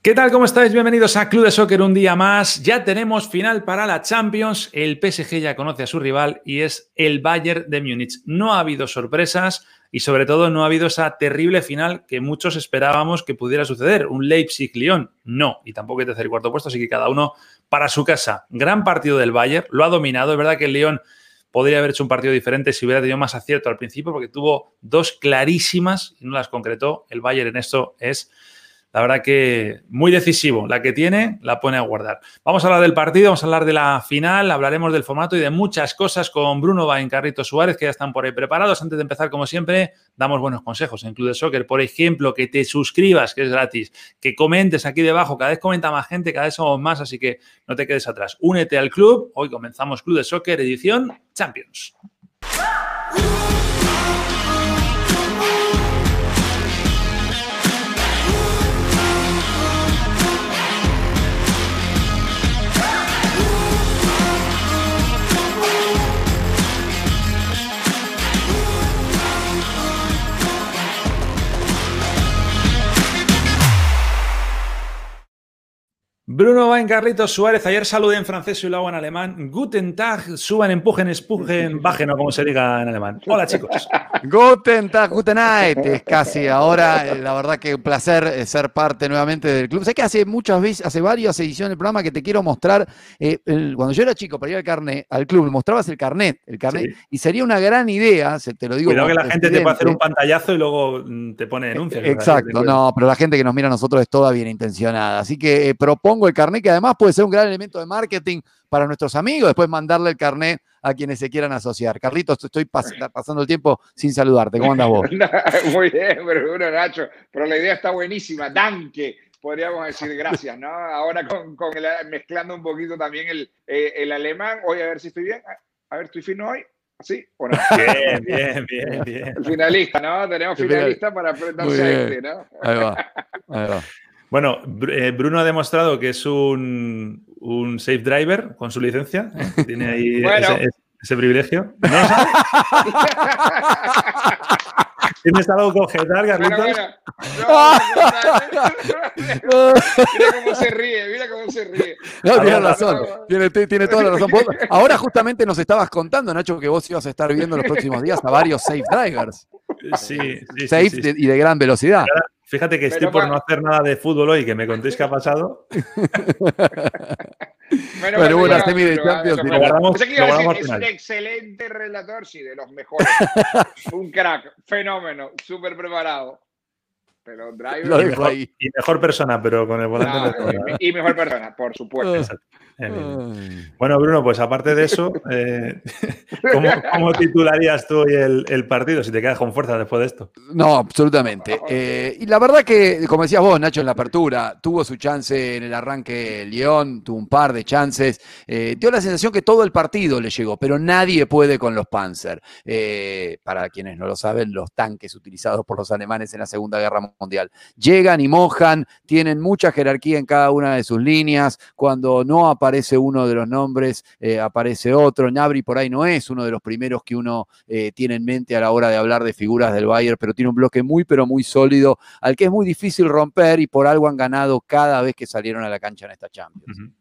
¿Qué tal? ¿Cómo estáis? Bienvenidos a Club de Soccer un día más. Ya tenemos final para la Champions. El PSG ya conoce a su rival y es el Bayern de Múnich. No ha habido sorpresas y sobre todo no ha habido esa terrible final que muchos esperábamos que pudiera suceder. Un Leipzig-Lyon. No. Y tampoco hay tercer y cuarto puesto, así que cada uno para su casa. Gran partido del Bayern. Lo ha dominado. Es verdad que el Lyon podría haber hecho un partido diferente si hubiera tenido más acierto al principio porque tuvo dos clarísimas y no las concretó. El Bayern en esto es la verdad que muy decisivo. La que tiene, la pone a guardar. Vamos a hablar del partido, vamos a hablar de la final, hablaremos del formato y de muchas cosas con Bruno Bain, Carrito Suárez, que ya están por ahí preparados. Antes de empezar, como siempre, damos buenos consejos en Club de Soccer. Por ejemplo, que te suscribas, que es gratis, que comentes aquí debajo. Cada vez comenta más gente, cada vez somos más, así que no te quedes atrás. Únete al club. Hoy comenzamos Club de Soccer, edición Champions. Bruno Bain, Carlitos Suárez. Ayer saludé en francés y lo hago en alemán. Guten Tag, suban, empujen, espujen, bajen, o como se diga en alemán. Hola, chicos. Guten Tag, Guten Night. Es casi ahora, eh, la verdad que un placer eh, ser parte nuevamente del club. Sé que hace muchas veces, hace varias ediciones del programa que te quiero mostrar. Eh, cuando yo era chico, para ir al carnet, al club, mostrabas el carnet, el carnet, y sería una gran idea, se te lo digo. Cuidado que la gente te puede hacer un pantallazo y luego mm, te pone denuncia. Exacto, no, pero la gente que nos mira a nosotros es toda bien intencionada. Así que propongo el carnet, que además puede ser un gran elemento de marketing para nuestros amigos, después mandarle el carnet a quienes se quieran asociar. Carlitos, estoy pasando el tiempo sin saludarte. ¿Cómo andas vos? Muy bien, pero bueno, Nacho, pero la idea está buenísima. Danke, podríamos decir gracias, ¿no? Ahora con, mezclando un poquito también el, eh, el alemán. Hoy a ver si estoy bien. A ver, ¿estoy fino hoy? ¿Sí o no? Bien, bien, bien, bien. El finalista, ¿no? Tenemos finalista para enfrentarse a este, ¿no? Ahí va, ahí va. Bueno, eh, Bruno ha demostrado que es un, safe driver con su licencia. Tiene ahí ese, privilegio. ¿Tienes algo que objetar, Carlitos? mira cómo se ríe, mira cómo se ríe. No, tiene razón, tiene, tiene, toda la razón. ahora justamente nos estabas contando, Nacho, que vos ibas a estar viendo en los próximos días a varios safe drivers. Sí, sí, Safe y de gran velocidad. Fíjate que estoy por no hacer nada de fútbol hoy, que me contéis qué ha pasado. bueno, bueno una semi de Champions. Lo guardamos, es un excelente relator, sí, de los mejores. un crack, fenómeno, súper preparado. Pero driver. Lo y, mejor, ahí. y mejor persona, pero con el volante. No, y, y mejor persona, por supuesto. Bueno, Bruno, pues aparte de eso, eh, ¿cómo, titularías tú hoy el, partido si te quedas con fuerza después de esto? No, absolutamente. Eh, y la verdad que, como decías vos, Nacho, en la apertura, tuvo su chance en el arranque León, tuvo un par de chances. Eh, dio la sensación que todo el partido le llegó, pero nadie puede con los Panzer. para quienes no lo saben, los tanques utilizados por los alemanes en la Segunda Guerra Mundial. Llegan y mojan, tienen mucha jerarquía en cada una de sus líneas. Cuando no aparece uno de los nombres, eh, aparece otro. Nabri por ahí no es uno de los primeros que uno eh, tiene en mente a la hora de hablar de figuras del Bayern, pero tiene un bloque muy, pero muy sólido, al que es muy difícil romper y por algo han ganado cada vez que salieron a la cancha en esta Champions.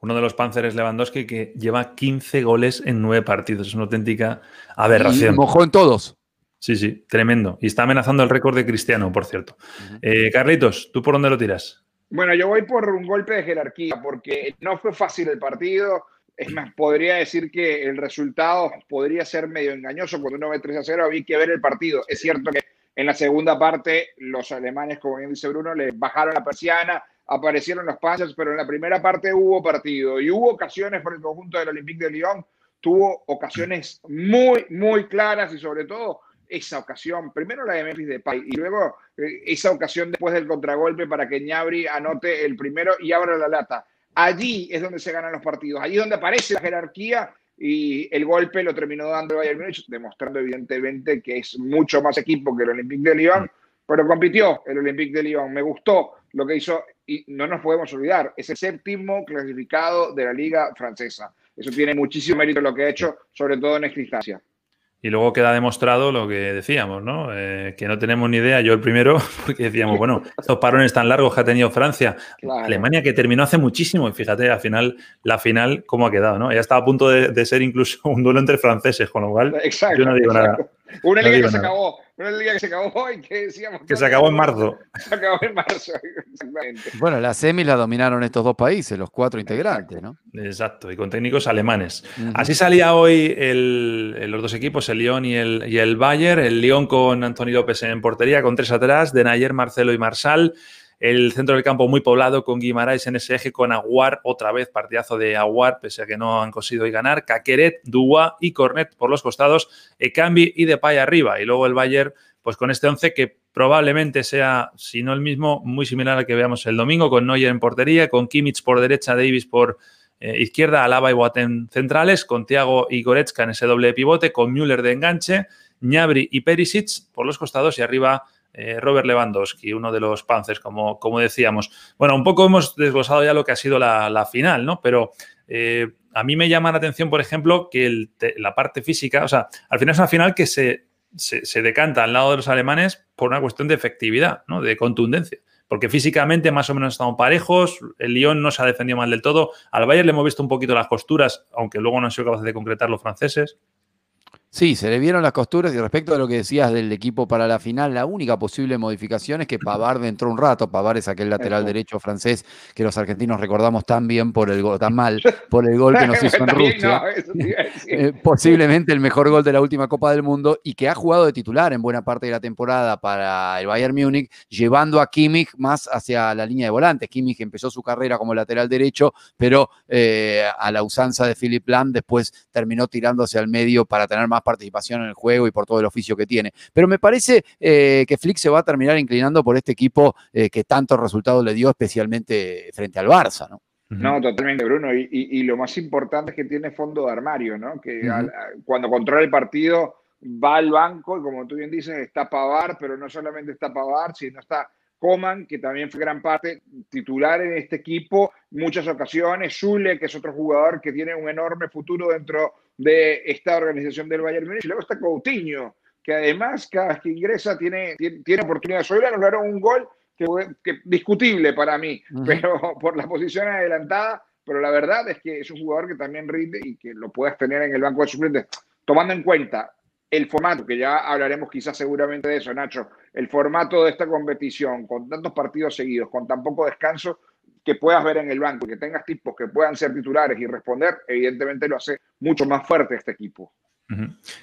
Uno de los Panzers Lewandowski que lleva 15 goles en 9 partidos. Es una auténtica aberración. Y mojó en todos. Sí, sí, tremendo. Y está amenazando el récord de Cristiano, por cierto. Eh, Carlitos, ¿tú por dónde lo tiras? Bueno, yo voy por un golpe de jerarquía porque no fue fácil el partido. Es más, podría decir que el resultado podría ser medio engañoso cuando uno ve 3 a 0. Había que ver el partido. Es cierto que en la segunda parte los alemanes, como bien dice Bruno, le bajaron la persiana, aparecieron los pases, pero en la primera parte hubo partido y hubo ocasiones por el conjunto del Olympique de Lyon. Tuvo ocasiones muy, muy claras y sobre todo esa ocasión, primero la de Memphis Depay y luego eh, esa ocasión después del contragolpe para que Ñabri anote el primero y abra la lata. Allí es donde se ganan los partidos, allí es donde aparece la jerarquía y el golpe lo terminó dando Bayern Múnich, demostrando evidentemente que es mucho más equipo que el Olympique de Lyon, pero compitió el Olympique de Lyon. Me gustó lo que hizo y no nos podemos olvidar, es el séptimo clasificado de la liga francesa. Eso tiene muchísimo mérito lo que ha hecho, sobre todo en esta instancia. Y luego queda demostrado lo que decíamos, ¿no? Eh, que no tenemos ni idea, yo el primero, porque decíamos, bueno, estos parones tan largos que ha tenido Francia, Alemania que terminó hace muchísimo, y fíjate, al final, la final, cómo ha quedado, ¿no? Ya estaba a punto de, ser incluso un duelo entre franceses, con lo cual yo no digo nada. Una liga que se acabó, una liga que se acabó y que decíamos... Que se acabó en marzo. Se acabó en marzo, exactamente. Bueno, la semis la dominaron estos dos países, los cuatro integrantes, ¿no? Exacto, y con técnicos alemanes. Así salía hoy los dos equipos, el Lyon y el, y el Bayern. El Lyon con Anthony López en portería, con tres atrás, de Nayer, Marcelo y Marsal. El centro del campo muy poblado con Guimaraes en ese eje, con Aguar, otra vez partidazo de Aguar, pese a que no han conseguido ganar. Caqueret, Dua y Cornet por los costados, Ekambi y Depay arriba. Y luego el Bayern, pues con este 11 que probablemente sea, si no el mismo, muy similar al que veamos el domingo, con Neuer en portería, con Kimmich por derecha, Davis por eh, izquierda, Alaba y Boateng centrales, con Thiago y Goretzka en ese doble pivote, con Müller de enganche, Ñabri y Perisic por los costados y arriba eh, Robert Lewandowski, uno de los Panzers, como, como decíamos. Bueno, un poco hemos desglosado ya lo que ha sido la, final, ¿no? Pero eh, a mí me llama la atención, por ejemplo, que la parte física, o sea, al final es una final que se, se, decanta al lado de los alemanes por una cuestión de efectividad, ¿no? De contundencia porque físicamente más o menos estamos parejos, el Lyon no se ha defendido mal del todo, al Bayern le hemos visto un poquito las costuras, aunque luego no han sido capaces de concretar los franceses. Sí, se le vieron las costuras y respecto a lo que decías del equipo para la final, la única posible modificación es que Pavard entró un rato. Pavard es aquel lateral derecho francés que los argentinos recordamos tan bien por el gol, tan mal, por el gol que nos hizo en Rusia. Eh, posiblemente el mejor gol de la última Copa del Mundo y que ha jugado de titular en buena parte de la temporada para el Bayern Múnich, llevando a Kimmich más hacia la línea de volantes. Kimmich empezó su carrera como lateral derecho, pero eh, a la usanza de Philip Lahm después terminó tirándose al medio para tener más participación en el juego y por todo el oficio que tiene. Pero me parece eh, que Flick se va a terminar inclinando por este equipo eh, que tantos resultados le dio, especialmente frente al Barça, ¿no? No, totalmente, Bruno. Y, lo más importante es que tiene fondo de armario, ¿no? Que cuando controla el partido va al banco y como tú bien dices, está Pavar, pero no solamente está Pavar, sino está Coman, que también fue gran parte titular en este equipo, muchas ocasiones, Zule, que es otro jugador que tiene un enorme futuro dentro de esta organización del Bayern Múnich. Y luego está Coutinho, que además cada vez que ingresa tiene, tiene, tiene oportunidades. Hoy le anularon un gol que, que discutible para mí, pero por la posición adelantada. Pero la verdad es que es un jugador que también rinde y que lo puedes tener en el banco de suplentes. Tomando en cuenta el formato, que ya hablaremos quizás seguramente de eso, Nacho, el formato de esta competición, con tantos partidos seguidos, con tan poco descanso, que puedas ver en el banco y que tengas tipos que puedan ser titulares y responder, evidentemente lo hace mucho más fuerte este equipo.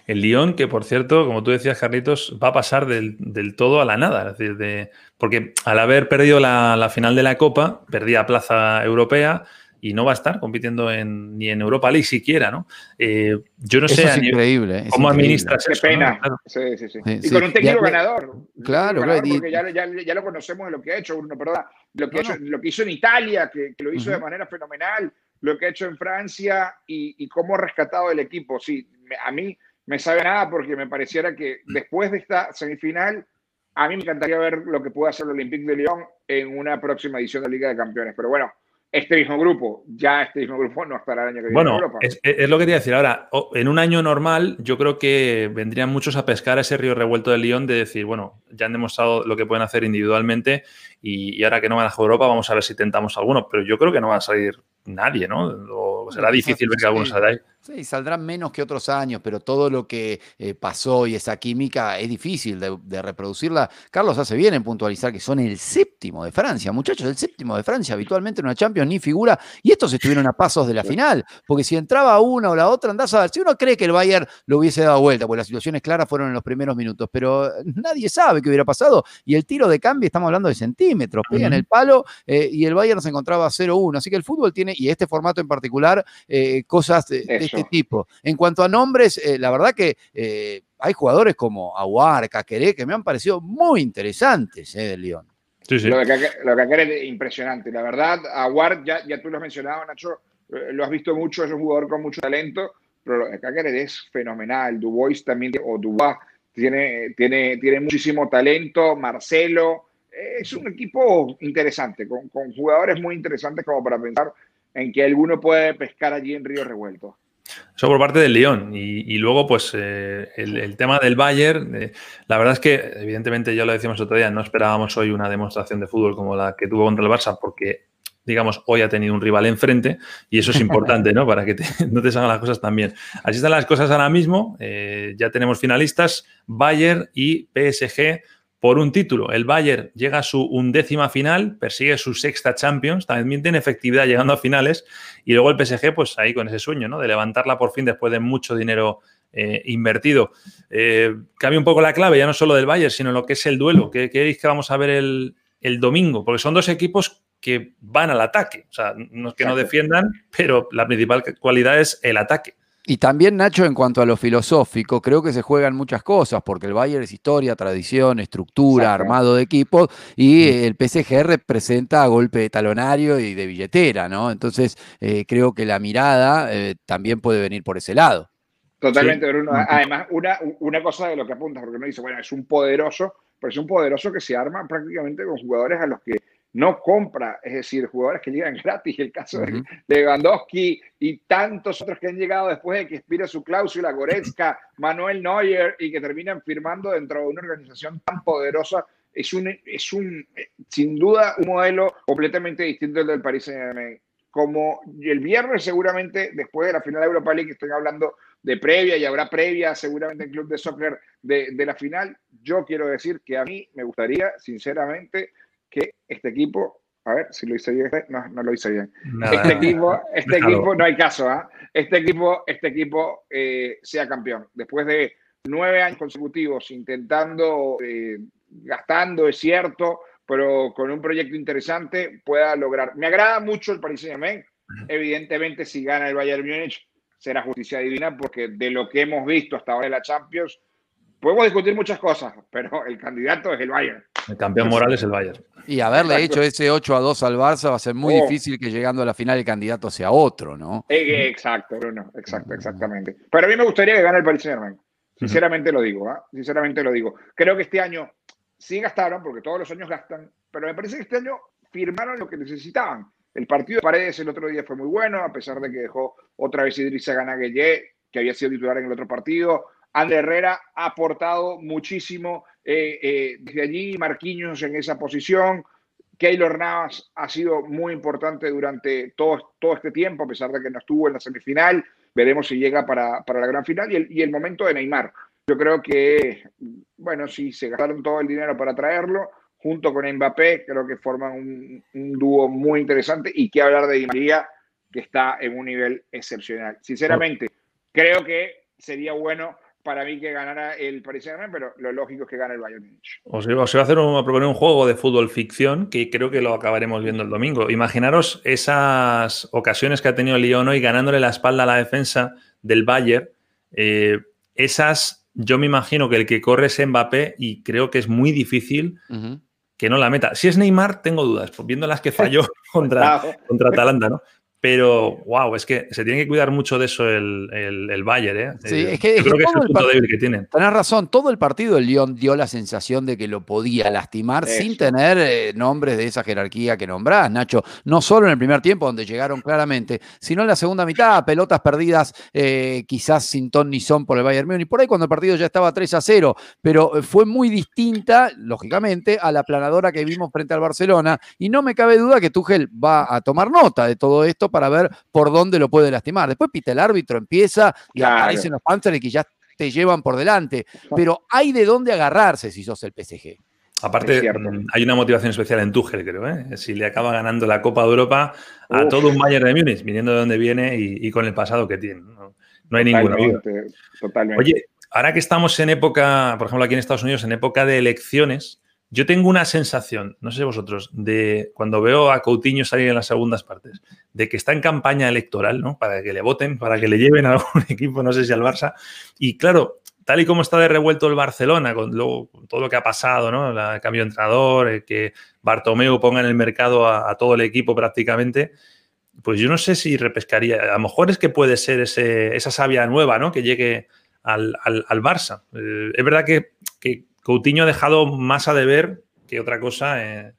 El Lyon, que por cierto, como tú decías, Carlitos, va a pasar del, todo a la nada. Es decir, de, porque al haber perdido la, la, final de la Copa, perdía plaza europea, y no va a estar compitiendo en, ni en Europa League siquiera, ¿no? Eh, yo no sé increíble, cómo administras Qué pena. Sí, sí, sí. y con un técnico ganador. Claro, porque ya, ya, lo conocemos de lo que ha hecho, Bruno, perdón. Lo que, lo que hizo en Italia, que, lo hizo de manera fenomenal, lo que ha hecho en Francia y, y cómo ha rescatado el equipo. Sí, a mí me sabe nada porque me pareciera que después de esta semifinal, a mí me encantaría ver lo que puede hacer el Olympique de Lyon en una próxima edición de la Liga de Campeones. Pero bueno, este mismo grupo, ya este mismo grupo no estará el año que viene bueno, en Europa. Es, es, lo que te iba a decir ahora. En un año normal, yo creo que vendrían muchos a pescar ese río revuelto de Lyon de decir, bueno, ya han demostrado lo que pueden hacer individualmente y, ahora que no van a Europa, vamos a ver si tentamos alguno. Pero yo creo que no va a salir nadie, ¿no? O será difícil ver que algunos salga ahí. Sí, saldrán menos que otros años, pero todo lo que eh, pasó y esa química es difícil de, reproducirla. Carlos hace bien en puntualizar que son el séptimo de Francia. Muchachos, el séptimo de Francia, habitualmente en una Champions ni figura. Y estos estuvieron a pasos de la final, porque si entraba una o la otra, andás a ver. Si uno cree que el Bayern lo hubiese dado vuelta, pues las situaciones claras fueron en los primeros minutos, pero nadie sabe qué hubiera pasado. Y el tiro de cambio, estamos hablando de centímetros, pegan el palo eh, y el Bayern se encontraba 0-1. Así que el fútbol tiene, y este formato en particular, eh, cosas de este tipo. En cuanto a nombres, eh, la verdad que eh, hay jugadores como Aguar, Caqueré, que me han parecido muy interesantes eh, de León. Sí, sí. Lo de Caqueré es impresionante. La verdad, Aguar, ya, ya tú lo has mencionado, Nacho, lo has visto mucho, es un jugador con mucho talento, pero lo de Cáceres es fenomenal. Dubois también, o Dubois, tiene, tiene, tiene muchísimo talento. Marcelo, es un equipo interesante, con, con jugadores muy interesantes como para pensar en que alguno puede pescar allí en Río Revuelto. Eso por parte del León. Y, luego, pues, eh, el, tema del Bayern, eh, la verdad es que, evidentemente, ya lo decíamos otro día, no esperábamos hoy una demostración de fútbol como la que tuvo contra el Barça, porque, digamos, hoy ha tenido un rival enfrente y eso es importante, ¿no? Para que no te salgan las cosas tan bien. Así están las cosas ahora mismo. Eh, ya tenemos finalistas, Bayern y PSG por un título. El Bayern llega a su undécima final, persigue su sexta Champions, también tiene efectividad llegando a finales, y luego el PSG, pues ahí con ese sueño, ¿no? De levantarla por fin después de mucho dinero eh, invertido. Eh, cambia un poco la clave, ya no solo del Bayern, sino lo que es el duelo. ¿Qué queréis que vamos a ver el, el, domingo? Porque son dos equipos que van al ataque. O sea, no es que no defiendan, pero la principal cualidad es el ataque. Y también, Nacho, en cuanto a lo filosófico, creo que se juegan muchas cosas, porque el Bayern es historia, tradición, estructura, armado de equipos, y el PSG representa a golpe de talonario y de billetera, ¿no? Entonces, eh, creo que la mirada eh, también puede venir por ese lado. Totalmente, Bruno. Además, una, una cosa de lo que apuntas, porque uno dice, bueno, es un poderoso, pero es un poderoso que se arma prácticamente con jugadores a los que no compra, es decir, jugadores que llegan gratis, el caso de Lewandowski y tantos otros que han llegado después de que expire su cláusula, Goretzka, Manuel Neuer, y que terminan firmando dentro de una organización tan poderosa, es un, es un sin duda, un modelo completamente distinto del del Paris Saint-Germain. Como el viernes seguramente, después de la final de Europa League, estoy hablando de previa y habrá previa seguramente en Club de Soccer de, de la final, yo quiero decir que a mí me gustaría, sinceramente, que este equipo, a ver si lo hice bien, no, no lo hice bien. este equipo, este equipo, no hay caso, ¿ah? Este equipo, este equipo eh, sea campeón. Después de nueve años consecutivos intentando, eh, gastando, es cierto, pero con un proyecto interesante pueda lograr. Me agrada mucho el Paris Saint-Germain. Evidentemente, si gana el Bayern Múnich, será justicia divina, porque de lo que hemos visto hasta ahora en la Champions, podemos discutir muchas cosas, pero el candidato es el Bayern. El campeón moral es el Bayern. Y haberle hecho ese 8 a 2 al Barça va a ser muy oh. difícil que llegando a la final el candidato sea otro, ¿no? Eh, exacto, Bruno, exacto, exactamente. Pero a mí me gustaría que gane el Paris Saint-Germain. Sinceramente lo digo, ¿ah? Sinceramente lo digo. Creo que este año sí gastaron, porque todos los años gastan, pero me parece que este año firmaron lo que necesitaban. El partido de Paredes el otro día fue muy bueno, a pesar de que dejó otra vez Idrissa Ganagueye, que había sido titular en el otro partido. Ander Herrera ha aportado muchísimo eh, eh, desde allí, Marquinhos en esa posición. Keylor Navas ha sido muy importante durante todo, todo este tiempo, a pesar de que no estuvo en la semifinal. Veremos si llega para, la gran final. Y el, y el, momento de Neymar. Yo creo que, bueno, si se gastaron todo el dinero para traerlo, junto con Mbappé, creo que forman un, un dúo muy interesante. Y que hablar de Di María, que está en un nivel excepcional. Sinceramente, creo que sería bueno para mí que ganara el Paris Saint-Germain, pero lo lógico es que gane el Bayern Munich. Os, iba a hacer un, a proponer un juego de fútbol ficción que creo que lo acabaremos viendo el domingo. Imaginaros esas ocasiones que ha tenido Lyon hoy ganándole la espalda a la defensa del Bayern. Eh, esas, yo me imagino que el que corre es Mbappé y creo que es muy difícil que no la meta. Si es Neymar, tengo dudas, pues viendo las que falló contra, contra Atalanta, ¿no? Pero, wow, es que se tiene que cuidar mucho de eso el, el, Bayern, ¿eh? Sí, es que, creo que es el punto débil que tienen. Tenés razón, todo el partido el Lyon dio la sensación de que lo podía lastimar sin tener eh, nombres de esa jerarquía que nombrás, Nacho. No solo en el primer tiempo, donde llegaron claramente, sino en la segunda mitad, pelotas perdidas, eh, quizás sin ton ni son por el Bayern Múnich. Por ahí cuando el partido ya estaba 3 a 0, pero fue muy distinta, lógicamente, a la planadora que vimos frente al Barcelona. Y no me cabe duda que Tuchel va a tomar nota de todo esto para ver por dónde lo puede lastimar. Después pita el árbitro, empieza y aparecen los Panthers que ya te llevan por delante. Pero hay de dónde agarrarse si sos el PSG. Aparte, mm, hay una motivación especial en Tuchel, creo. ¿eh? Si le acaba ganando la Copa de Europa a todo un Bayern de Múnich, viniendo de donde viene y, con el pasado que tiene. No, hay ninguna duda. Totalmente. Oye, ahora que estamos en época, por ejemplo, aquí en Estados Unidos, en época de elecciones, yo tengo una sensación, no sé vosotros, de cuando veo a Coutinho salir en las segundas partes, de que está en campaña electoral, ¿no? Para que le voten, para que le lleven a algún equipo, no sé si al Barça. Y claro, tal y como está de revuelto el Barcelona, con, todo lo que ha pasado, ¿no? El cambio de entrenador, que Bartomeu ponga en el mercado a, todo el equipo prácticamente. pues yo no sé si repescaría. A lo mejor es que puede ser ese, esa savia nueva, ¿no? Que llegue al, Barça. Eh, es verdad que, Coutinho ha dejado más a deber que otra cosa. Eh,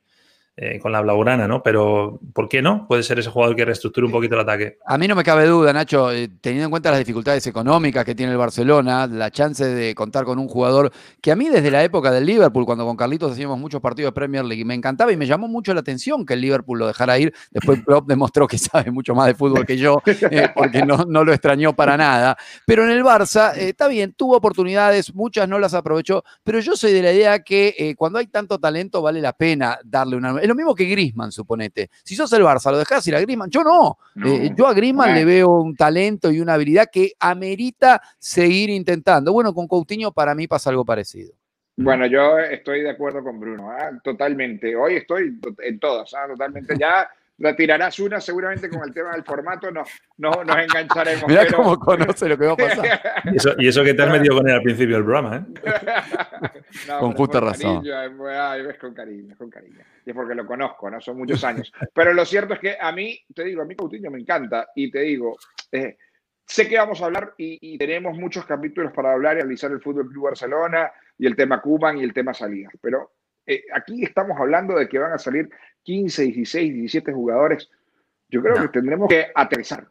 eh, con la Blaugrana, ¿no? Pero ¿por qué no? Puede ser ese jugador que reestructure un poquito el ataque. A mí no me cabe duda, Nacho, eh, teniendo en cuenta las dificultades económicas que tiene el Barcelona, la chance de contar con un jugador que a mí desde la época del Liverpool, cuando con Carlitos hacíamos muchos partidos de Premier League, me encantaba y me llamó mucho la atención que el Liverpool lo dejara ir. Después Klopp demostró que sabe mucho más de fútbol que yo, eh, porque no, no, lo extrañó para nada. Pero en el Barça, está bien, tuvo oportunidades, muchas no las aprovechó, pero yo soy de la idea que cuando hay tanto talento vale la pena darle una es lo mismo que Grisman, suponete. Si sos el Barça, lo dejás ir a Grisman. Yo no. Eh, yo a Grisman le veo un talento y una habilidad que amerita seguir intentando. Bueno, con Coutinho para mí pasa algo parecido. Bueno, yo estoy de acuerdo con Bruno, ¿ah? totalmente. Hoy estoy en todas, ¿ah? totalmente. Ya la tirarás una seguramente con el tema del formato, no, no nos engancharemos. Mira cómo conoce lo que va a pasar. y, eso, que te has metido con él al principio del programa, ¿eh? con justa razón. Cariño, es con cariño, es con cariño. Y es porque lo conozco, ¿no? Son muchos años. Pero lo cierto es que a mí, te digo, a mí Coutinho me encanta y te digo, eh, sé que vamos a hablar y, tenemos muchos capítulos para hablar y analizar el Fútbol Club Barcelona y el tema Cuban y el tema salidas. Pero eh, aquí estamos hablando de que van a salir 15, 16, 17 jugadores, yo creo que tendremos que aterrizar,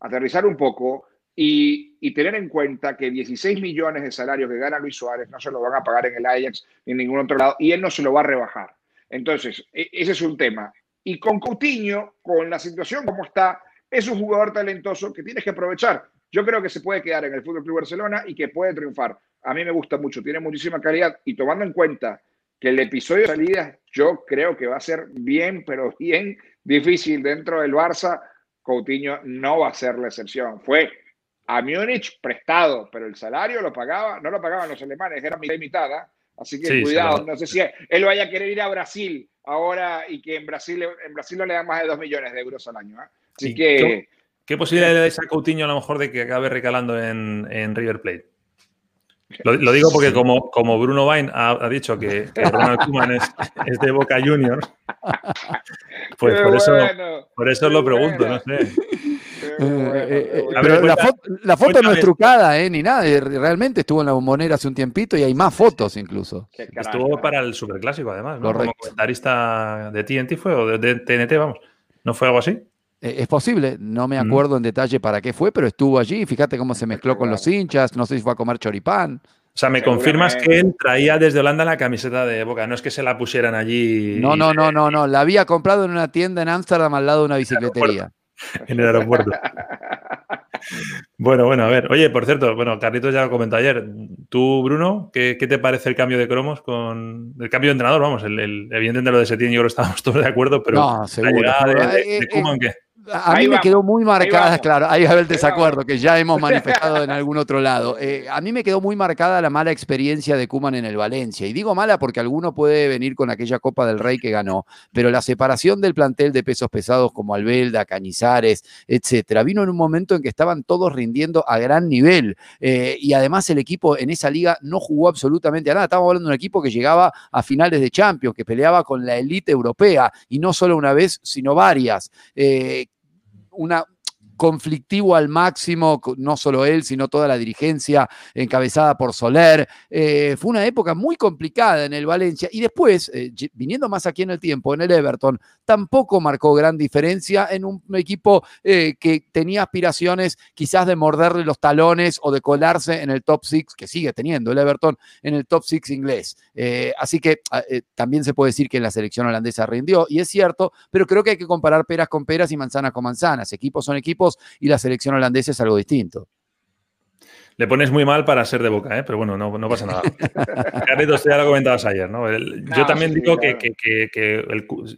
aterrizar un poco y, tener en cuenta que 16 millones de salarios que gana Luis Suárez no se lo van a pagar en el Ajax ni en ningún otro lado y él no se lo va a rebajar. Entonces, e, ese es un tema. Y con Coutinho, con la situación como está, es un jugador talentoso que tienes que aprovechar. Yo creo que se puede quedar en el Fútbol Club Barcelona y que puede triunfar. A mí me gusta mucho, tiene muchísima calidad y tomando en cuenta que el episodio de salida yo creo que va a ser bien, pero bien difícil dentro del Barça. Coutinho no va a ser la excepción. Fue a Múnich prestado, pero el salario lo pagaba, no lo pagaban los alemanes, era mitad y mitad. ¿ah? Así que cuidado, no sé si él vaya a querer ir a Brasil ahora y que en Brasil, en Brasil no le dan más de 2 millones de euros al año. ¿ah? Así que. ¿Qué, posibilidad es a Coutinho a lo mejor de que acabe recalando en, en River Plate? Lo, digo porque como, como Bruno Vain ha, dicho que, Ronald Koeman es, de Boca Juniors, pues por eso, por eso lo pregunto, no sé. Eh, eh, pero la, foto no es trucada, eh, ni nada. Realmente estuvo en la bombonera hace un tiempito y hay más fotos incluso. Estuvo para el superclásico, además, ¿no? Como comentarista de TNT fue, o de TNT, vamos. ¿No fue algo así? Eh, es posible, no me acuerdo en detalle para qué fue, pero estuvo allí. Fíjate cómo se mezcló con los hinchas. No sé si fue a comer choripán. O sea, me confirmas que él traía desde Holanda la camiseta de Boca, no es que se la pusieran allí. No, no, no, no, no. La había comprado en una tienda en Ámsterdam al lado de una bicicletería. En el aeropuerto. bueno, bueno, a ver. Oye, por cierto, bueno, Carlitos ya lo comentó ayer. Tú, Bruno, ¿qué, te parece el cambio de cromos con el cambio de entrenador? Vamos, el, el evidentemente lo de Setién yo creo que estábamos todos de acuerdo, pero no, seguro. la llegada de, de, eh, ¿qué? A mí me quedó muy marcada, claro, ahí va el desacuerdo que ya hemos manifestado en algún otro lado. Eh, a mí me quedó muy marcada la mala experiencia de Kuman en el Valencia. Y digo mala porque alguno puede venir con aquella Copa del Rey que ganó, pero la separación del plantel de pesos pesados como Albelda, Cañizares, etcétera, vino en un momento en que estaban todos rindiendo a gran nivel. Eh, y además el equipo en esa liga no jugó absolutamente a nada. Estamos hablando de un equipo que llegaba a finales de Champions, que peleaba con la élite europea, y no solo una vez, sino varias. Eh, una, conflictivo al máximo, no solo él, sino toda la dirigencia encabezada por Soler. Eh, fue una época muy complicada en el Valencia y después, eh, viniendo más aquí en el tiempo, en el Everton, tampoco marcó gran diferencia en un equipo eh, que tenía aspiraciones quizás de morderle los talones o de colarse en el top six, que sigue teniendo el Everton en el top six inglés. así que ah, también se puede decir que la selección holandesa rindió y es cierto, pero creo que hay que comparar peras con peras y manzanas con manzanas. Equipos son equipos y la selección holandesa es algo distinto. Le pones muy mal para ser de boca, ¿eh? pero bueno, no, no pasa nada. Carlitos, ya lo comentabas ayer, ¿no? yo también digo que,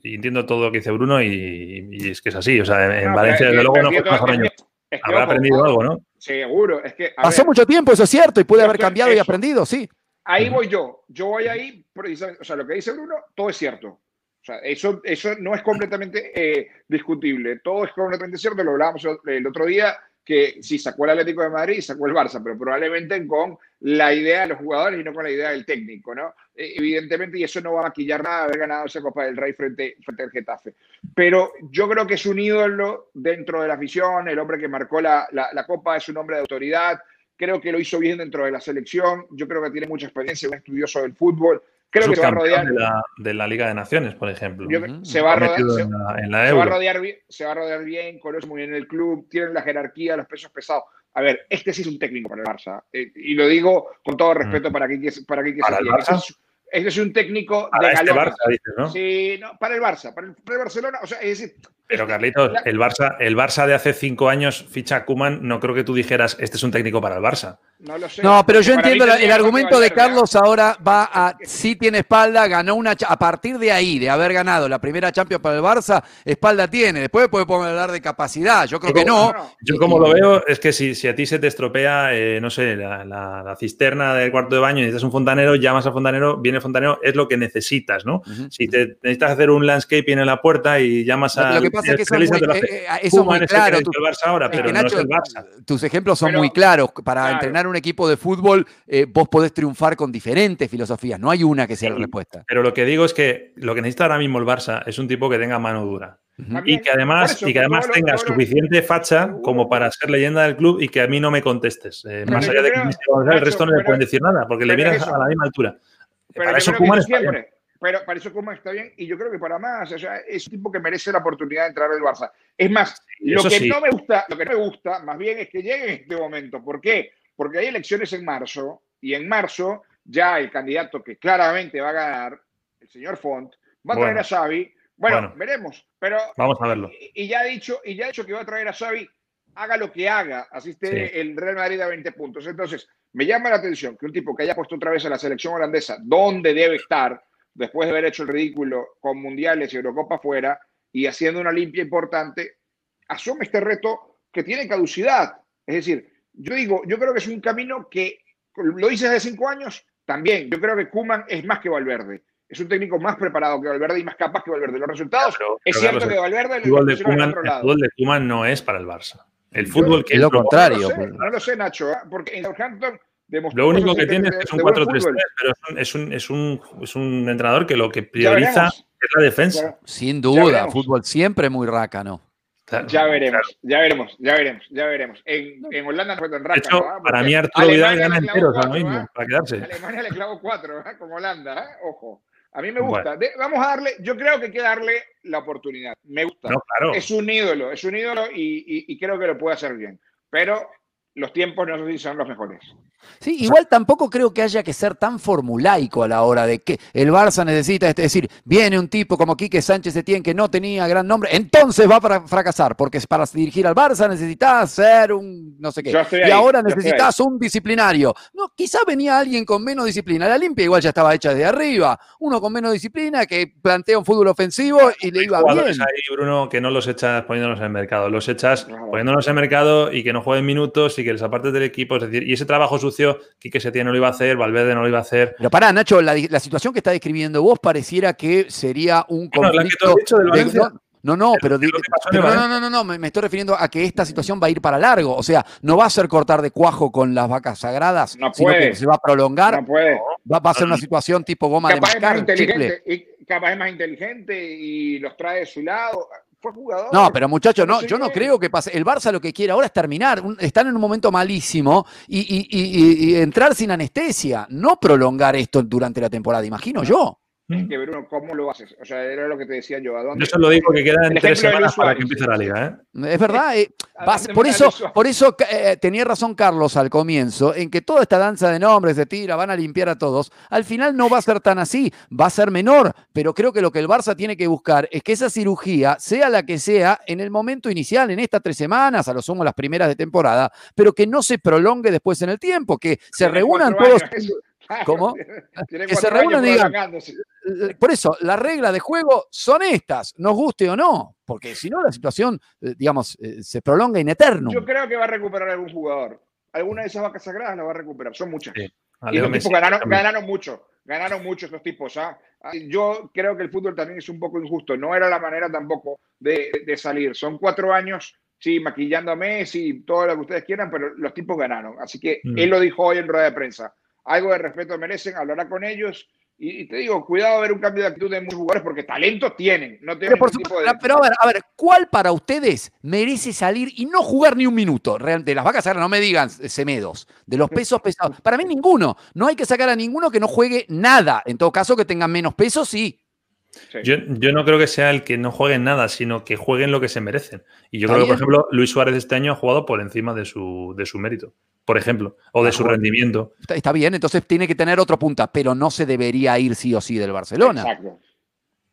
entiendo todo lo que dice Bruno y, es que es así. O sea, en, Valencia, desde luego, no fue mejor año. Habrá aprendido algo, ¿no? Seguro. Es que, Pasó mucho tiempo, eso es cierto, y puede haber cambiado y aprendido, sí. Ahí voy yo. Yo voy ahí, o sea, lo que dice Bruno, todo es cierto eso, eso no es completamente eh, discutible. Todo es completamente cierto. Lo hablábamos el otro día, que sí sacó el Atlético de Madrid sacó el Barça, pero probablemente con la idea de los jugadores y no con la idea del técnico, ¿no? E, evidentemente, y eso no va a maquillar nada haber ganado esa Copa del Rey frente, frente al Getafe. Pero yo creo que es un ídolo dentro de la afición, el hombre que marcó la, la, Copa es un hombre de autoridad, creo que lo hizo bien dentro de la selección, yo creo que tiene mucha experiencia, un estudioso del fútbol, Creo que se va a rodear. De la, Liga de Naciones, por ejemplo. se, va a rodear, bien, se va a rodear bien, conoce muy bien el club, tiene la jerarquía, los pesos pesados. A ver, este sí es un técnico para el Barça. Eh, y lo digo con todo respeto mm. para que para que ¿Para el Barça? Este es un técnico de este Barça, dices, ¿no? Sí, no, para el Barça, para el, para el Barcelona. O sea, es decir, pero Carlitos, el Barça, el Barça de hace cinco años ficha a Kuman, no creo que tú dijeras, este es un técnico para el Barça. No lo sé. No, pero yo entiendo el argumento de Carlos ahora va a, sí tiene espalda, ganó una, a partir de ahí, de haber ganado la primera Champions para el Barça, espalda tiene. Después puede hablar de capacidad, yo creo que no. Yo como lo veo es que si, si a ti se te estropea, eh, no sé, la, cisterna del cuarto de baño y necesitas un fontanero, llamas al fontanero, viene el fontanero, es lo que necesitas, ¿no? Si te necesitas hacer un landscaping en la puerta y llamas a que eso es muy, eh, eh, eso muy claro. Tus ejemplos son muy claros. Para entrenar un equipo de fútbol, eh, vos podés triunfar con diferentes filosofías. No hay una que sea la respuesta. Pero lo que digo es que lo que necesita ahora mismo el Barça es un tipo que tenga mano dura. Y que además, y que además tenga suficiente facha como para ser leyenda del club y que a mí no me contestes. más allá de que el resto no le pueden decir nada, porque le vienes a la misma altura. para eso Kuman está pero para eso Kuma está bien y yo creo que para más, o sea, es un tipo que merece la oportunidad de entrar al Barça. Es más, lo que no me gusta, lo que no me gusta más bien es que llegue en este momento. ¿Por qué? Porque hay elecciones en marzo y en marzo ya el candidato que claramente va a ganar, el señor Font, va a traer a Xavi. Bueno, veremos, pero vamos a verlo. Y, ya ha dicho, y ya ha dicho que va a traer a Xavi, haga lo que haga, así esté el Real Madrid a 20 puntos. Entonces, me llama la atención que un tipo que haya puesto otra vez a la selección holandesa donde debe estar, después de haber hecho el ridículo con mundiales y Eurocopa fuera y haciendo una limpia importante, asume este reto que tiene caducidad. Es decir, yo digo, yo creo que es un camino que, lo hice hace cinco años, también. Yo creo que Kuman es más que Valverde. Es un técnico más preparado que Valverde y más capaz que Valverde. Los resultados, es cierto que Valverde... El fútbol, de Koeman, el fútbol de Kuman no es para el Barça. El fútbol que es lo contrario. No lo sé, Nacho, ¿eh? porque en Southampton lo único que tiene es un 4-3-3, pero es un, es, un, es un, entrenador que lo que prioriza es la defensa. Sin duda, fútbol siempre muy rácano. Ya veremos, ya veremos, ya veremos, ya veremos. En, en Holanda no fue tan rácano. De hecho, ¿eh? para mí Arturo Vidal gana enteros ahora mismo, ¿eh? para quedarse. Alemania le clavó 4, ¿eh? con Holanda, ¿eh? ojo. A mí me gusta. vamos a darle, yo creo que hay que darle la oportunidad. Me gusta. Es un ídolo, es un ídolo y, y, y creo que lo puede hacer bien. Pero los tiempos no sé si son los mejores. Sí, igual tampoco creo que haya que ser tan formulaico a la hora de que el Barça necesita, es decir, viene un tipo como Quique Sánchez Etienne que no tenía gran nombre, entonces va a fracasar, porque para dirigir al Barça necesitas ser un no sé qué. y ahora necesitas un disciplinario. No, quizá venía alguien con menos disciplina. La limpia igual ya estaba hecha desde arriba. Uno con menos disciplina que plantea un fútbol ofensivo y le iba bien. ahí, Bruno, que no los echas poniéndolos en el mercado. Los echas poniéndolos en el mercado y que no jueguen minutos y que les apartes del equipo. Es decir, y ese trabajo sucio, Quique Setién no lo iba a hacer, Valverde no lo iba a hacer. Pero pará, Nacho, la, situación que está describiendo vos pareciera que sería un conflicto. no, no, pero, no, no, no, no, me, estoy refiriendo a que esta situación va a ir para largo. O sea, no va a ser cortar de cuajo con las vacas sagradas, sino que se va a prolongar. No puede. Va, a ser una situación tipo goma de mascar, y capaz es más inteligente y los trae de su lado fue jugador. No, pero muchachos, no, yo no creo que pase. El Barça lo que quiere ahora es terminar. Están en un momento malísimo y, entrar sin anestesia, no prolongar esto durante la temporada, imagino yo. Es que Bruno, ¿cómo lo haces? O sea, era lo que te decía yo. ¿a dónde? Yo solo digo que quedan tres semanas para que empiece la liga. ¿eh? Es verdad. Eh, por eso, por eso eh, tenía razón Carlos al comienzo, en que toda esta danza de nombres, de tira, van a limpiar a todos. Al final no va a ser tan así, va a ser menor. Pero creo que lo que el Barça tiene que buscar es que esa cirugía, sea la que sea, en el momento inicial, en estas tres semanas, a lo sumo las primeras de temporada, pero que no se prolongue después en el tiempo, que se reúnan todos. ¿Cómo? que se reúnan y digan. Por eso, las reglas de juego son estas, nos guste o no, porque si no la situación, eh, digamos, eh, se prolonga in eterno. Yo creo que va a recuperar algún jugador. Alguna de esas vacas sagradas la va a recuperar, son muchas. y los tipos ganaron, mucho, ganaron mucho estos tipos. ¿ah? ¿ah? Yo creo que el fútbol también es un poco injusto, no era la manera tampoco de, de salir. Son cuatro años sí, maquillando a Messi, todo lo que ustedes quieran, pero los tipos ganaron. Así que Mm. él lo dijo hoy en rueda de prensa. Algo de respeto merecen, hablará con ellos. Y, y te digo, cuidado a ver un cambio de actitud de muchos jugadores porque talento tienen. No tienen Pero, por supuesto, tipo de... pero a ver, a ver, ¿cuál para ustedes merece salir y no jugar ni un minuto? Realmente, las vacas sagradas, no me digan eh, semedos, de los pesos pesados. Para mí ninguno. No hay que sacar a ninguno que no juegue nada. En todo caso, que tengan menos peso, sí. Sí. Yo, yo no creo que sea el que no jueguen nada, sino que jueguen lo que se merecen. Y yo creo que, por ejemplo, Luis Suárez este año ha jugado por encima de su, de su mérito, por ejemplo, o de Ah, su bueno. rendimiento. Está, está bien, entonces tiene que tener otro punta, pero no se debería ir sí o sí del Barcelona. Exacto.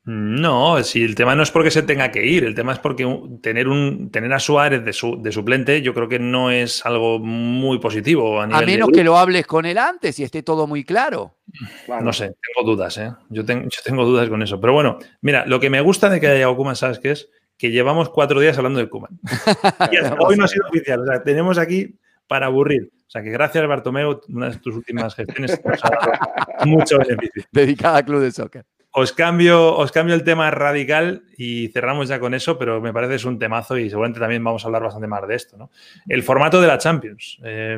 No, si el tema no es porque se tenga que ir, el tema es porque tener, un, tener a Suárez de, su, de suplente yo creo que no es algo muy positivo a A nivel menos que lo hables con él antes y esté todo muy claro. claro. No sé, tengo dudas, ¿eh? Yo, tengo- yo tengo dudas con eso. Pero bueno, mira, lo que me gusta de que haya llegado Kuman, ¿sabes qué es? Que llevamos cuatro días hablando de Kuman. Y hasta hoy no ha sido oficial. O sea, tenemos aquí para aburrir. O sea, que gracias, Bartomeu, una de tus últimas gestiones nos ha dado mucho beneficio. Dedicada al club de soccer. Os cambio, os cambio el tema radical y cerramos ya con eso, pero me parece que es un temazo y seguramente también vamos a hablar bastante más de esto. ¿no? El formato de la Champions. Eh,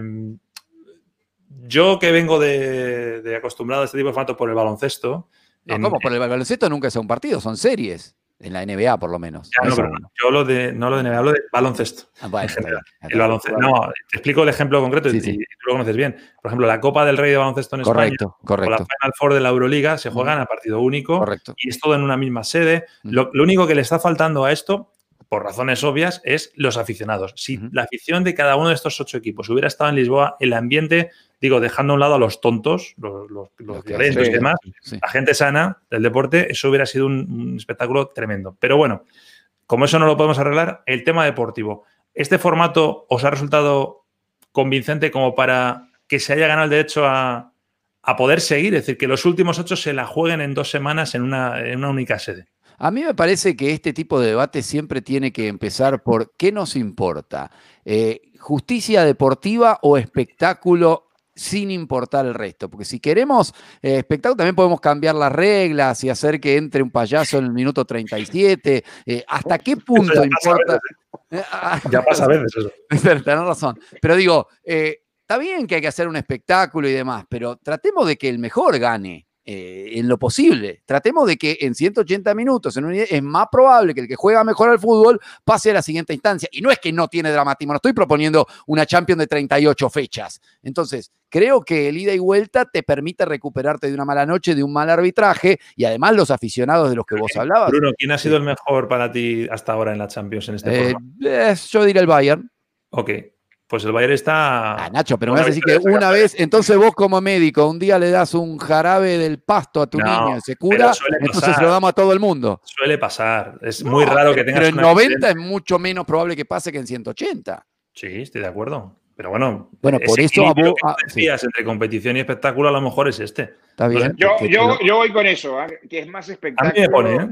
yo que vengo de, de acostumbrado a este tipo de formato por el baloncesto. No, en- ¿cómo? Por el baloncesto nunca es un partido, son series. En la NBA, por lo menos. Ya, no, Eso. pero no, yo hablo de, no hablo de NBA, hablo de baloncesto. Ah, bueno, en El baloncesto. No, te explico el ejemplo concreto Sí, y, sí. y tú lo conoces bien. Por ejemplo, la Copa del Rey de baloncesto en España Correcto, o la Final Four de la Euroliga se juegan a partido único correcto. y es todo en una misma sede. Mm. Lo, lo único que le está faltando a esto, por razones obvias, es los aficionados. Si la afición de cada uno de estos ocho equipos hubiera estado en Lisboa, el ambiente, digo, dejando a un lado a los tontos, los, violentos y demás, Sí. la gente sana del deporte, eso hubiera sido un, un espectáculo tremendo. Pero bueno, como eso no lo podemos arreglar, el tema deportivo. ¿Este formato os ha resultado convincente como para que se haya ganado el derecho a, a poder seguir? Es decir, que los últimos ocho se la jueguen en dos semanas en una, en una única sede. A mí me parece que este tipo de debate siempre tiene que empezar por qué nos importa. Eh, ¿Justicia deportiva o espectáculo sin importar el resto? Porque si queremos eh, espectáculo, también podemos cambiar las reglas y hacer que entre un payaso en el minuto 37. Eh, ¿Hasta qué punto ya importa? Eh, Ya pasa a veces eso. Tenés razón. Pero digo, eh, está bien que hay que hacer un espectáculo y demás, pero tratemos de que el mejor gane eh, en lo posible. Tratemos de que en 180 minutos en un- es más probable que el que juega mejor al fútbol pase a la siguiente instancia. Y no es que no tiene dramatismo, no estoy proponiendo una Champions de 38 fechas. Entonces, creo que el ida y vuelta te permite recuperarte de una mala noche, de un mal arbitraje y además los aficionados de los que vos hablabas. Bruno, ¿quién ha sido el mejor para ti hasta ahora en la Champions en este Eh, eh, yo diría el Bayern. Ok, pues el Bayern está... Ah, Nacho, pero me vas a decir que una vez, entonces vos como médico, un día le das un jarabe del pasto a tu No, niño y se cura, entonces pasar. se lo damos a todo el mundo. Suele pasar. Es muy raro que tengas Pero en un 90 accidente. es mucho menos probable que pase que en 180. Sí, estoy de acuerdo. Pero bueno, Bueno, por eso a vos- ah, decías entre competición y espectáculo a lo mejor es este. Está bien. Yo, yo, yo voy con eso, ¿ah? que es más A mí espectáculo. me pone, ¿eh?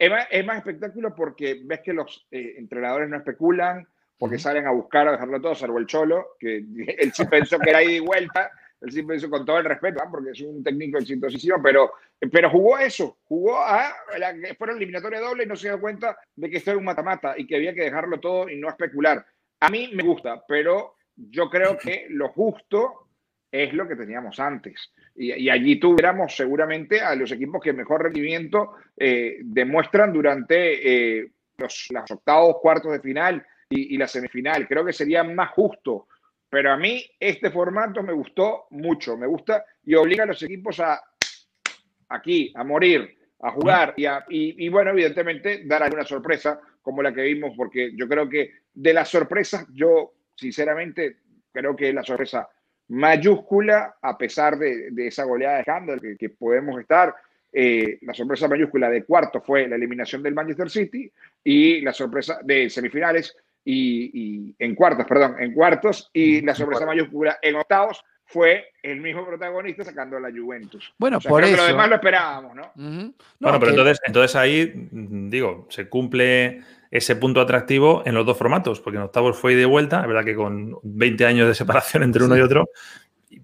Es más, es más espectáculo porque ves que los eh, entrenadores no especulan, porque salen a buscar a dejarlo todo, salvo el Cholo, que él sí pensó que era ida y vuelta, él sí pensó con todo el respeto, ¿ah? porque es un técnico exitosísimo, pero, pero jugó eso, jugó a la que fuera eliminatoria doble y no se dio cuenta de que esto era un mata-mata y que había que dejarlo todo y no especular. A mí me gusta, pero yo creo que lo justo es lo que teníamos antes. Y, y allí tuviéramos seguramente a los equipos que mejor rendimiento eh, demuestran durante eh, los, los octavos, cuartos de final y, la semifinal. Creo que sería más justo. Pero a mí este formato me gustó mucho, me gusta y obliga a los equipos a aquí, a morir, a jugar y, bueno, evidentemente dar alguna sorpresa como la que vimos, porque yo creo que de las sorpresas, yo sinceramente creo que la sorpresa mayúscula, a pesar de, esa goleada de escándalo que, que podemos estar, eh, la sorpresa mayúscula de cuarto fue la eliminación del Manchester City y la sorpresa de semifinales y, y en cuartos, perdón, en cuartos y la sorpresa mayúscula en octavos fue el mismo protagonista sacando a la Juventus. Bueno, O sea, por creo eso. que lo demás lo esperábamos, ¿no? No, bueno, pero que- entonces, entonces ahí, digo, se cumple ese punto atractivo en los dos formatos, porque en octavos fue y de vuelta, es verdad que con 20 años de separación entre uno Sí. y otro,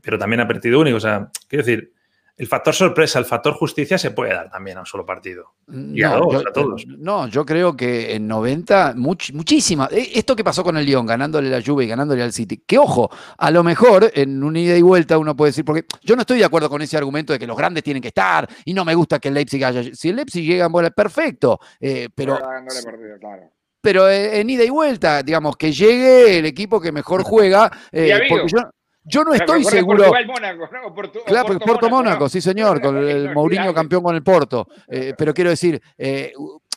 pero también a partido único. O sea, quiero decir, el factor sorpresa, el factor justicia se puede dar también a un solo partido. Y a dos, yo, a todos. No, yo creo que en 90, much, muchísimas. eh, Esto que pasó con el Lyon, ganándole la Juve y ganándole al City, que ojo, a lo mejor en un ida y vuelta uno puede decir, porque yo no estoy de acuerdo con ese argumento de que los grandes tienen que estar y no me gusta que el Leipzig haya. Si el Leipzig llega en bola, perfecto, eh, pero Dándole partido, claro. pero eh, en ida y vuelta, digamos, que llegue el equipo que mejor juega, eh, Y amigo. porque yo, yo no estoy Recuerda seguro. Portugal-Mónaco, ¿no? O Portu- o Claro, porque Porto Mónaco, ¿no? sí señor, con el Mourinho campeón con el Porto. Eh, pero quiero decir, eh,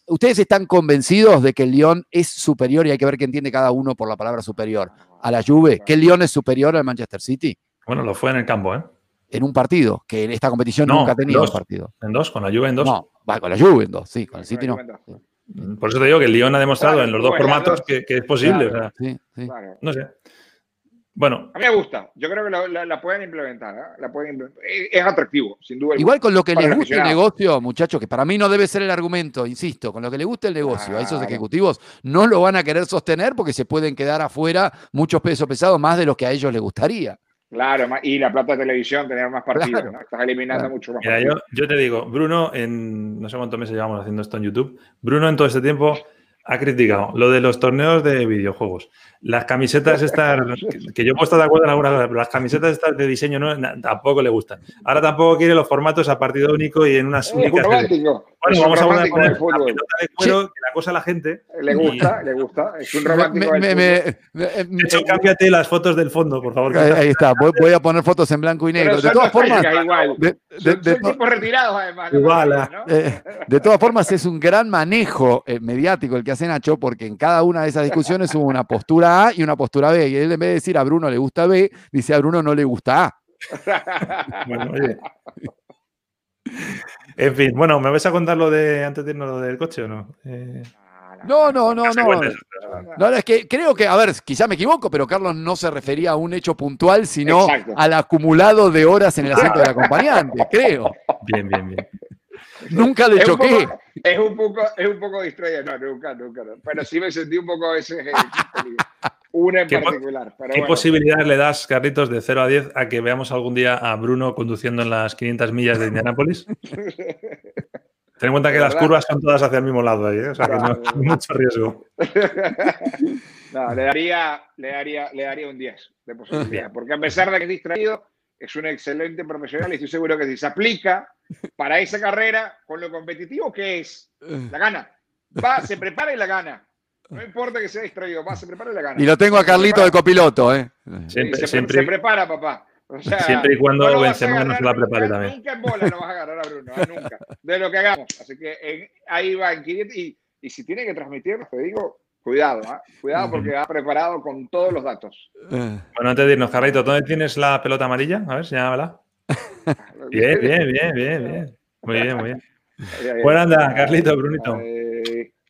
¿ustedes están convencidos de que el Lyon es superior y hay que ver qué entiende cada uno por la palabra superior? A la Juve, que el Lyon es superior al Manchester City Bueno, lo fue en el campo, ¿eh? en un partido, que en esta competición No, nunca ha tenido dos. un partido. En dos, con la Juve en dos. No, va con la Juve en dos, sí, con el City no. Mm, Por eso te digo que el Lyon ha demostrado Claro, en los dos formatos dos. que, que es posible. Claro, o sea, sí, sí. Claro. no sé. Bueno, A mí me gusta. Yo creo que la, la- la pueden implementar. ¿eh? La pueden implementar. Es, es atractivo, sin duda. Igual con lo que les el gusta el negocio, muchachos, que para mí no debe ser el argumento, insisto, con lo que les gusta el negocio a esos ejecutivos, no lo van a querer sostener porque se pueden quedar afuera muchos pesos pesados más de los que a ellos les gustaría. Claro, y la plata de televisión, tener más partidos. Claro. ¿no? Estás eliminando Claro. mucho más. mira, yo, partidos. yo te digo, Bruno, en no sé cuántos meses llevamos haciendo esto en YouTube, Bruno en todo este tiempo ha criticado lo de los torneos de videojuegos. Las camisetas estas, que- yo puedo estar de acuerdo en alguna cosa, pero las camisetas estas de diseño no, na- tampoco le gustan. Ahora tampoco quiere los formatos a partido único y en unas Es un únicas es Bueno, vamos a poner, la fútbol. pelota de cuero que la cosa a la gente. Le gusta, le gusta. Es un romántico Me- me- me- me- De hecho, cámbiate las fotos del fondo, por favor. ahí, ahí está, voy, voy a poner fotos en blanco y negro. Pero De todas formas, igual. de, de- Son, de son to- tipos retirados, además. Igual, ¿no? eh, de todas formas, es un gran manejo eh, mediático el que hace Nacho, porque en cada una de esas discusiones hubo una postura A y una postura B. Y él, en vez de decir a Bruno le gusta B, dice a Bruno no le gusta A. Bueno, oye. En fin, bueno, ¿me vais a contar lo de antes de irnos lo del coche o no? Eh, No, no, no, no. No, no, es que creo que, a ver, quizá me equivoco, pero Carlos no se refería a un hecho puntual, sino Exacto. al acumulado de horas en el asiento del acompañante, creo. Bien, bien, bien. Nunca le Es un, choqué. poco, es un poco, es un poco distraído. No, nunca, nunca. no. Pero sí me sentí un poco a veces. eh, una en ¿Qué particular. Pero ¿Qué bueno. posibilidad le das, Carlitos, de 0 a 10 a que veamos algún día a Bruno conduciendo en las 500 millas de Indianápolis? Ten en cuenta que las verdad. curvas son todas hacia el mismo lado ahí, ¿eh? o sea que no hay mucho riesgo. No, le daría, le daría, le daría un 10 de posibilidad. Porque a pesar de que es distraído, es un excelente profesional y estoy seguro que si se aplica para esa carrera con lo competitivo que es, la gana. Va, se prepara y la gana. No importa que sea distraído, va, se prepara y la gana. Y lo tengo a Carlito de copiloto, ¿eh? Siempre, se, siempre- se prepara, papá. O sea, Siempre y cuando no Benzema no se la prepare nunca, también. Nunca en bola lo vas a agarrar a Bruno, ¿eh? nunca. De lo que hagamos. Así que en- ahí va en 500. Y, y si tiene que transmitirlo, te digo, cuidado, ¿eh? cuidado porque va preparado con todos los datos. Eh, Bueno, antes de irnos, Carlitos, ¿dónde tienes la pelota amarilla? A ver, señálamela. Bien, bien, bien, bien, bien. Muy bien, muy bien. Bueno, anda, Carlito, Brunito.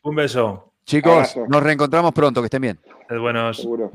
Un beso. Chicos, nos reencontramos pronto, que estén bien. Sed buenos. seguro.